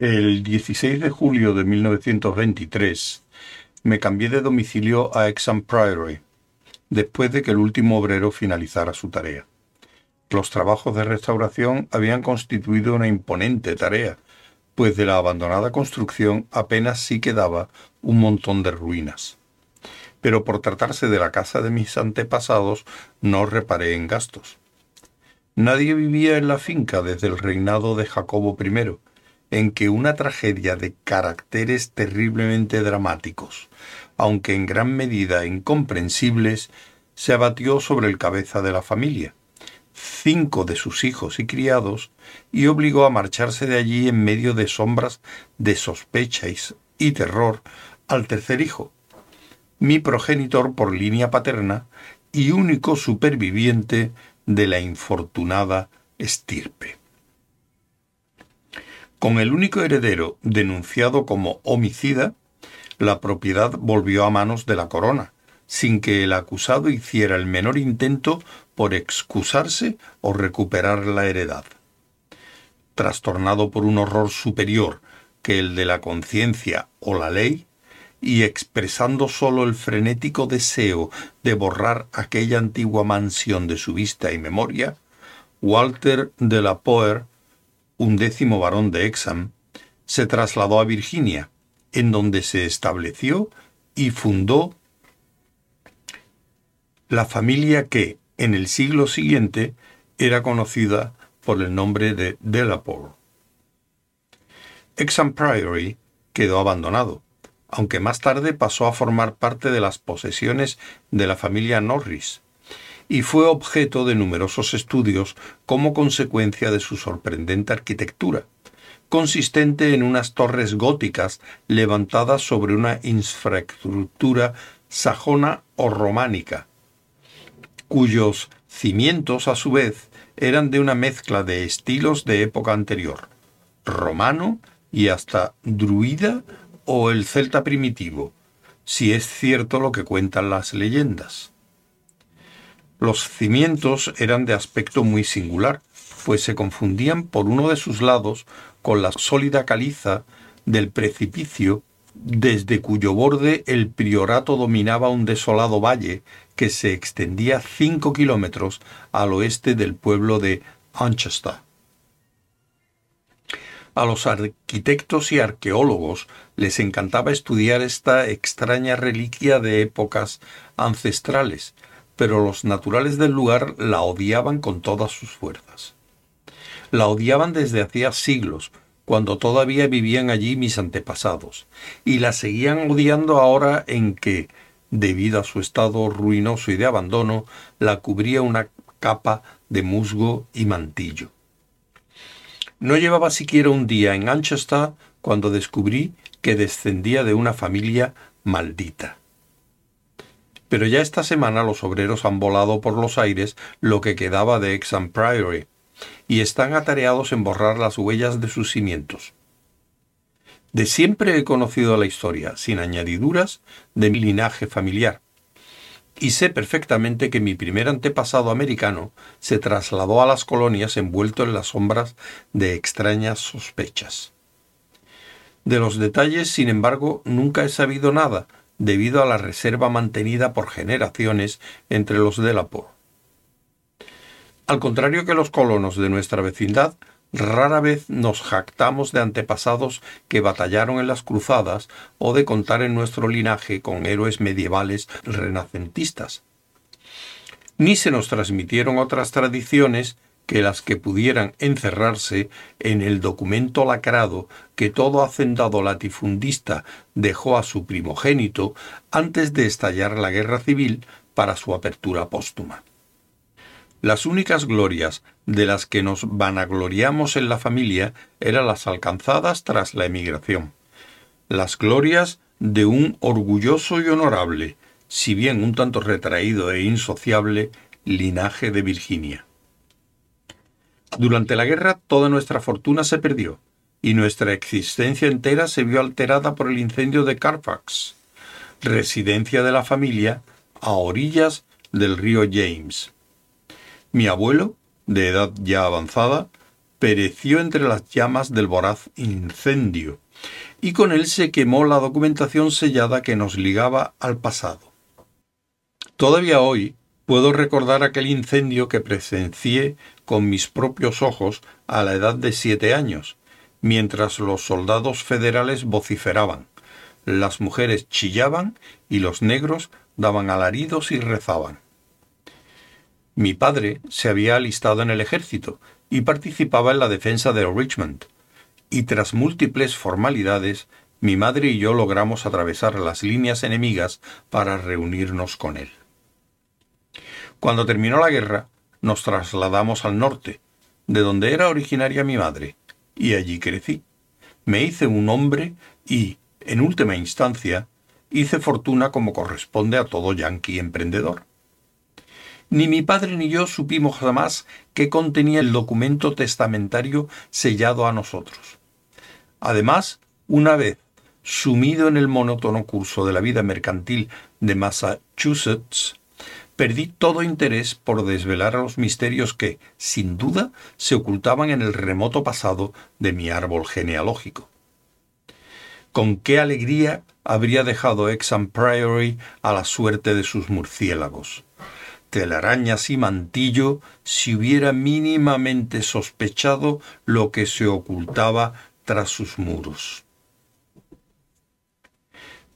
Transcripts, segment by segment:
El 16 de julio de 1923 me cambié de domicilio a Exham Priory, después de que el último obrero finalizara su tarea. Los trabajos de restauración habían constituido una imponente tarea, pues de la abandonada construcción apenas sí quedaba un montón de ruinas. Pero por tratarse de la casa de mis antepasados no reparé en gastos. Nadie vivía en la finca desde el reinado de Jacobo I, en que una tragedia de caracteres terriblemente dramáticos, aunque en gran medida incomprensibles, se abatió sobre el cabeza de la familia, cinco de sus hijos y criados, y obligó a marcharse de allí en medio de sombras de sospecha y terror al tercer hijo, mi progenitor por línea paterna y único superviviente de la infortunada estirpe. Con el único heredero denunciado como homicida, la propiedad volvió a manos de la corona, sin que el acusado hiciera el menor intento por excusarse o recuperar la heredad. Trastornado por un horror superior que el de la conciencia o la ley, y expresando sólo el frenético deseo de borrar aquella antigua mansión de su vista y memoria, Walter de la Poer un décimo varón de Exham, se trasladó a Virginia, en donde se estableció y fundó la familia que, en el siglo siguiente, era conocida por el nombre de Delapore. Exham Priory quedó abandonado, aunque más tarde pasó a formar parte de las posesiones de la familia Norris, y fue objeto de numerosos estudios como consecuencia de su sorprendente arquitectura, consistente en unas torres góticas levantadas sobre una infraestructura sajona o románica, cuyos cimientos a su vez eran de una mezcla de estilos de época anterior, romano y hasta druida o el celta primitivo, si es cierto lo que cuentan las leyendas. Los cimientos eran de aspecto muy singular, pues se confundían por uno de sus lados con la sólida caliza del precipicio desde cuyo borde el priorato dominaba un desolado valle que se extendía cinco kilómetros al oeste del pueblo de Anchester. A los arquitectos y arqueólogos les encantaba estudiar esta extraña reliquia de épocas ancestrales, pero los naturales del lugar la odiaban con todas sus fuerzas. La odiaban desde hacía siglos, cuando todavía vivían allí mis antepasados, y la seguían odiando ahora en que, debido a su estado ruinoso y de abandono, la cubría una capa de musgo y mantillo. No llevaba siquiera un día en Manchester cuando descubrí que descendía de una familia maldita. Pero ya esta semana los obreros han volado por los aires lo que quedaba de Exham Priory y están atareados en borrar las huellas de sus cimientos. De siempre he conocido la historia, sin añadiduras, de mi linaje familiar, y sé perfectamente que mi primer antepasado americano se trasladó a las colonias envuelto en las sombras de extrañas sospechas. De los detalles, sin embargo, nunca he sabido nada, debido a la reserva mantenida por generaciones entre los de la Por. Al contrario que los colonos de nuestra vecindad, rara vez nos jactamos de antepasados que batallaron en las cruzadas o de contar en nuestro linaje con héroes medievales renacentistas. Ni se nos transmitieron otras tradiciones que las que pudieran encerrarse en el documento lacrado que todo hacendado latifundista dejó a su primogénito antes de estallar la guerra civil para su apertura póstuma. Las únicas glorias de las que nos vanagloriamos en la familia eran las alcanzadas tras la emigración, las glorias de un orgulloso y honorable, si bien un tanto retraído e insociable, linaje de Virginia. Durante la guerra toda nuestra fortuna se perdió y nuestra existencia entera se vio alterada por el incendio de Carfax, residencia de la familia a orillas del río James. Mi abuelo, de edad ya avanzada, pereció entre las llamas del voraz incendio, y con él se quemó la documentación sellada que nos ligaba al pasado. Todavía hoy puedo recordar aquel incendio que presencié con mis propios ojos a la edad de siete años, mientras los soldados federales vociferaban, las mujeres chillaban y los negros daban alaridos y rezaban. Mi padre se había alistado en el ejército y participaba en la defensa de Richmond, y tras múltiples formalidades, mi madre y yo logramos atravesar las líneas enemigas para reunirnos con él. Cuando terminó la guerra, nos trasladamos al norte, de donde era originaria mi madre, y allí crecí. Me hice un hombre y, en última instancia, hice fortuna como corresponde a todo yanqui emprendedor. Ni mi padre ni yo supimos jamás qué contenía el documento testamentario sellado a nosotros. Además, una vez sumido en el monótono curso de la vida mercantil de Massachusetts, perdí todo interés por desvelar los misterios que, sin duda, se ocultaban en el remoto pasado de mi árbol genealógico. Con qué alegría habría dejado Exham Priory a la suerte de sus murciélagos telarañas y mantillo si hubiera mínimamente sospechado lo que se ocultaba tras sus muros.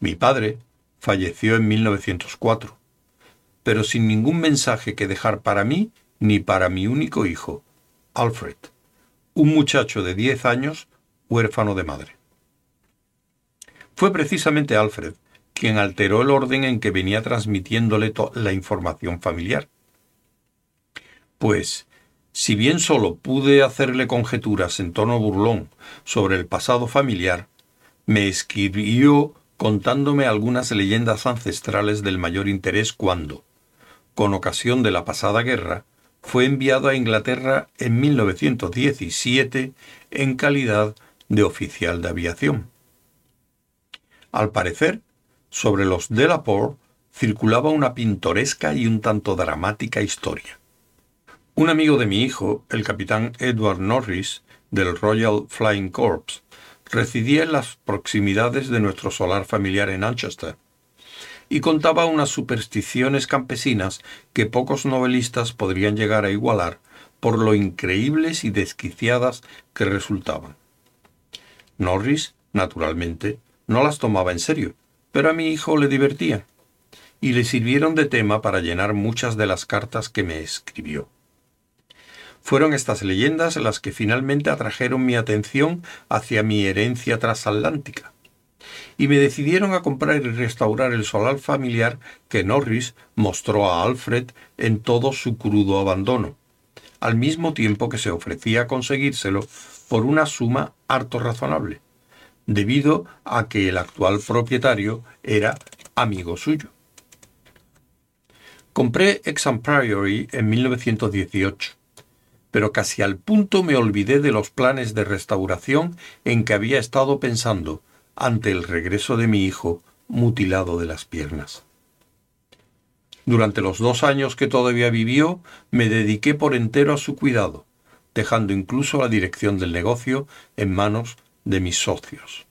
Mi padre falleció en 1904, pero sin ningún mensaje que dejar para mí ni para mi único hijo, Alfred, un muchacho de diez años huérfano de madre. Fue precisamente Alfred quien alteró el orden en que venía transmitiéndole la información familiar. Pues, si bien solo pude hacerle conjeturas en tono burlón sobre el pasado familiar, me escribió contándome algunas leyendas ancestrales del mayor interés cuando, con ocasión de la pasada guerra, fue enviado a Inglaterra en 1917 en calidad de oficial de aviación. Al parecer, sobre los Delaporte circulaba una pintoresca y un tanto dramática historia. Un amigo de mi hijo, el capitán Edward Norris, del Royal Flying Corps, residía en las proximidades de nuestro solar familiar en Manchester, y contaba unas supersticiones campesinas que pocos novelistas podrían llegar a igualar por lo increíbles y desquiciadas que resultaban. Norris, naturalmente, no las tomaba en serio, pero a mi hijo le divertía, y le sirvieron de tema para llenar muchas de las cartas que me escribió. Fueron estas leyendas las que finalmente atrajeron mi atención hacia mi herencia transatlántica, y me decidieron a comprar y restaurar el solar familiar que Norris mostró a Alfred en todo su crudo abandono, al mismo tiempo que se ofrecía a conseguírselo por una suma harto razonable debido a que el actual propietario era amigo suyo. Compré Exham Priory en 1918, pero casi al punto me olvidé de los planes de restauración en que había estado pensando ante el regreso de mi hijo mutilado de las piernas. Durante los dos años que todavía vivió, me dediqué por entero a su cuidado, dejando incluso la dirección del negocio en manos de mis socios.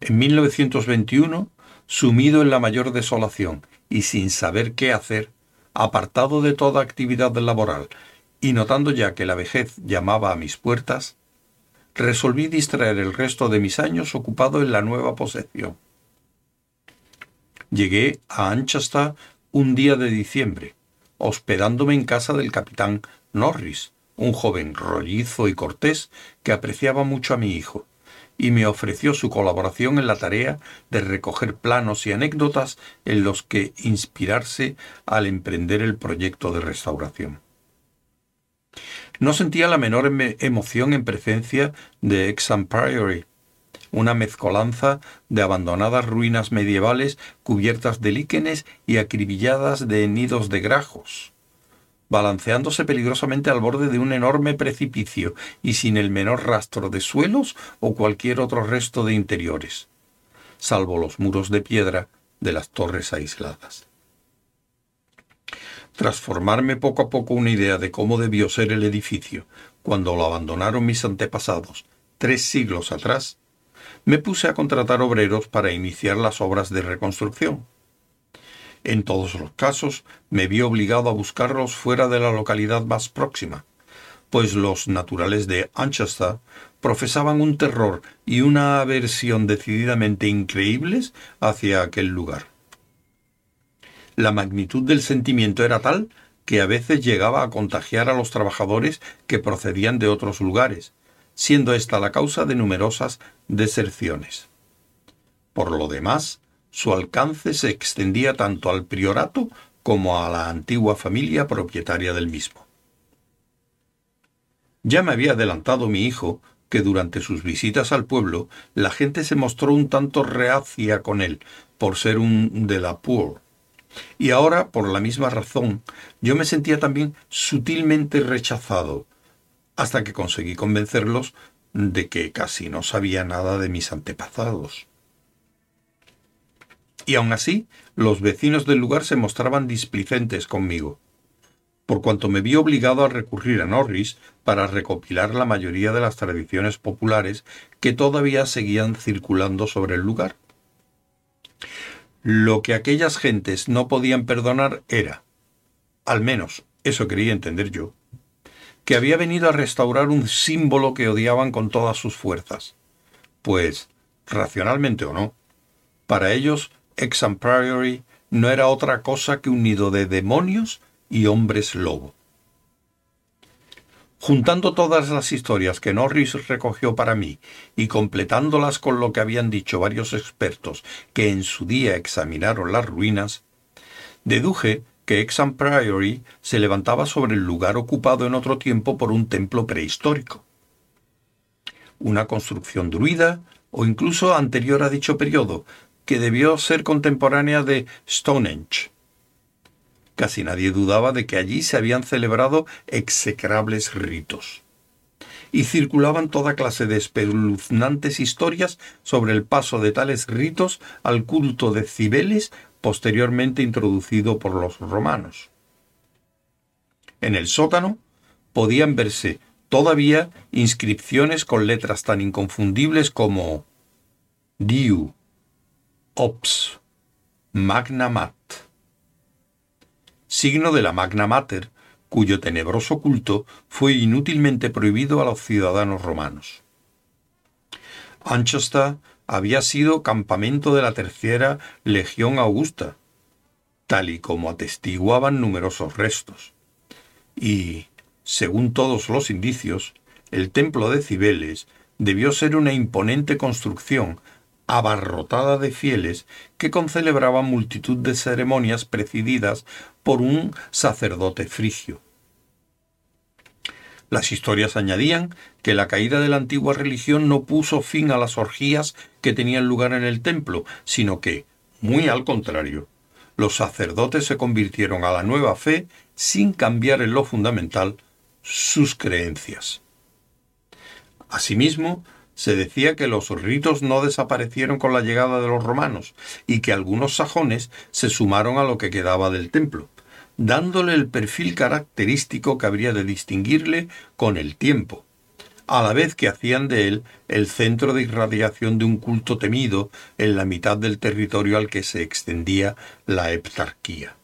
En 1921, sumido en la mayor desolación y sin saber qué hacer, apartado de toda actividad laboral y notando ya que la vejez llamaba a mis puertas, resolví distraer el resto de mis años ocupado en la nueva posesión. Llegué a Anchasta un día de diciembre, hospedándome en casa del capitán Norris, un joven rollizo y cortés que apreciaba mucho a mi hijo, y me ofreció su colaboración en la tarea de recoger planos y anécdotas en los que inspirarse al emprender el proyecto de restauración. No sentía la menor emoción en presencia de Exham Priory, una mezcolanza de abandonadas ruinas medievales cubiertas de líquenes y acribilladas de nidos de grajos balanceándose peligrosamente al borde de un enorme precipicio y sin el menor rastro de suelos o cualquier otro resto de interiores, salvo los muros de piedra de las torres aisladas. Tras formarme poco a poco una idea de cómo debió ser el edificio cuando lo abandonaron mis antepasados tres siglos atrás, me puse a contratar obreros para iniciar las obras de reconstrucción. En todos los casos me vi obligado a buscarlos fuera de la localidad más próxima, pues los naturales de Anchester profesaban un terror y una aversión decididamente increíbles hacia aquel lugar. La magnitud del sentimiento era tal que a veces llegaba a contagiar a los trabajadores que procedían de otros lugares, siendo esta la causa de numerosas deserciones. Por lo demás, su alcance se extendía tanto al priorato como a la antigua familia propietaria del mismo. Ya me había adelantado mi hijo que durante sus visitas al pueblo la gente se mostró un tanto reacia con él por ser un de la poor. Y ahora, por la misma razón, yo me sentía también sutilmente rechazado, hasta que conseguí convencerlos de que casi no sabía nada de mis antepasados. Y aun así, los vecinos del lugar se mostraban displicentes conmigo, por cuanto me vi obligado a recurrir a Norris para recopilar la mayoría de las tradiciones populares que todavía seguían circulando sobre el lugar. Lo que aquellas gentes no podían perdonar era, al menos eso quería entender yo, que había venido a restaurar un símbolo que odiaban con todas sus fuerzas. Pues, racionalmente o no, para ellos Exham Priory no era otra cosa que un nido de demonios y hombres lobo. Juntando todas las historias que Norris recogió para mí y completándolas con lo que habían dicho varios expertos que en su día examinaron las ruinas, deduje que Exham Priory se levantaba sobre el lugar ocupado en otro tiempo por un templo prehistórico. Una construcción druida o incluso anterior a dicho periodo, que debió ser contemporánea de Stonehenge. Casi nadie dudaba de que allí se habían celebrado execrables ritos. Y circulaban toda clase de espeluznantes historias sobre el paso de tales ritos al culto de Cibeles posteriormente introducido por los romanos. En el sótano podían verse todavía inscripciones con letras tan inconfundibles como Diu, Ops, Magna Mat, signo de la Magna Mater, cuyo tenebroso culto fue inútilmente prohibido a los ciudadanos romanos. Anchester había sido campamento de la tercera Legión Augusta, tal y como atestiguaban numerosos restos. Y, según todos los indicios, el templo de Cibeles debió ser una imponente construcción abarrotada de fieles que concelebraban multitud de ceremonias presididas por un sacerdote frigio. Las historias añadían que la caída de la antigua religión no puso fin a las orgías que tenían lugar en el templo, sino que, muy al contrario, los sacerdotes se convirtieron a la nueva fe sin cambiar en lo fundamental sus creencias. Asimismo, se decía que los ritos no desaparecieron con la llegada de los romanos y que algunos sajones se sumaron a lo que quedaba del templo, dándole el perfil característico que habría de distinguirle con el tiempo, a la vez que hacían de él el centro de irradiación de un culto temido en la mitad del territorio al que se extendía la heptarquía.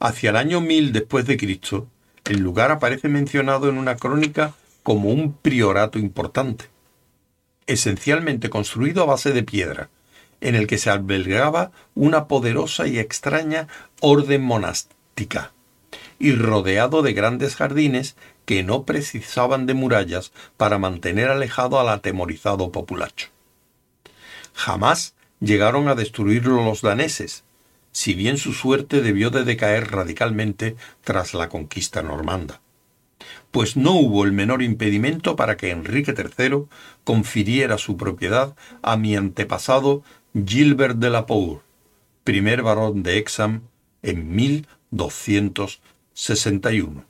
Hacia el año 1000 después de Cristo, el lugar aparece mencionado en una crónica como un priorato importante, esencialmente construido a base de piedra, en el que se albergaba una poderosa y extraña orden monástica, y rodeado de grandes jardines que no precisaban de murallas para mantener alejado al atemorizado populacho. Jamás llegaron a destruirlo los daneses, si bien su suerte debió de decaer radicalmente tras la conquista normanda pues no hubo el menor impedimento para que Enrique III confiriera su propiedad a mi antepasado Gilbert de la Poer, primer barón de Exham en 1261.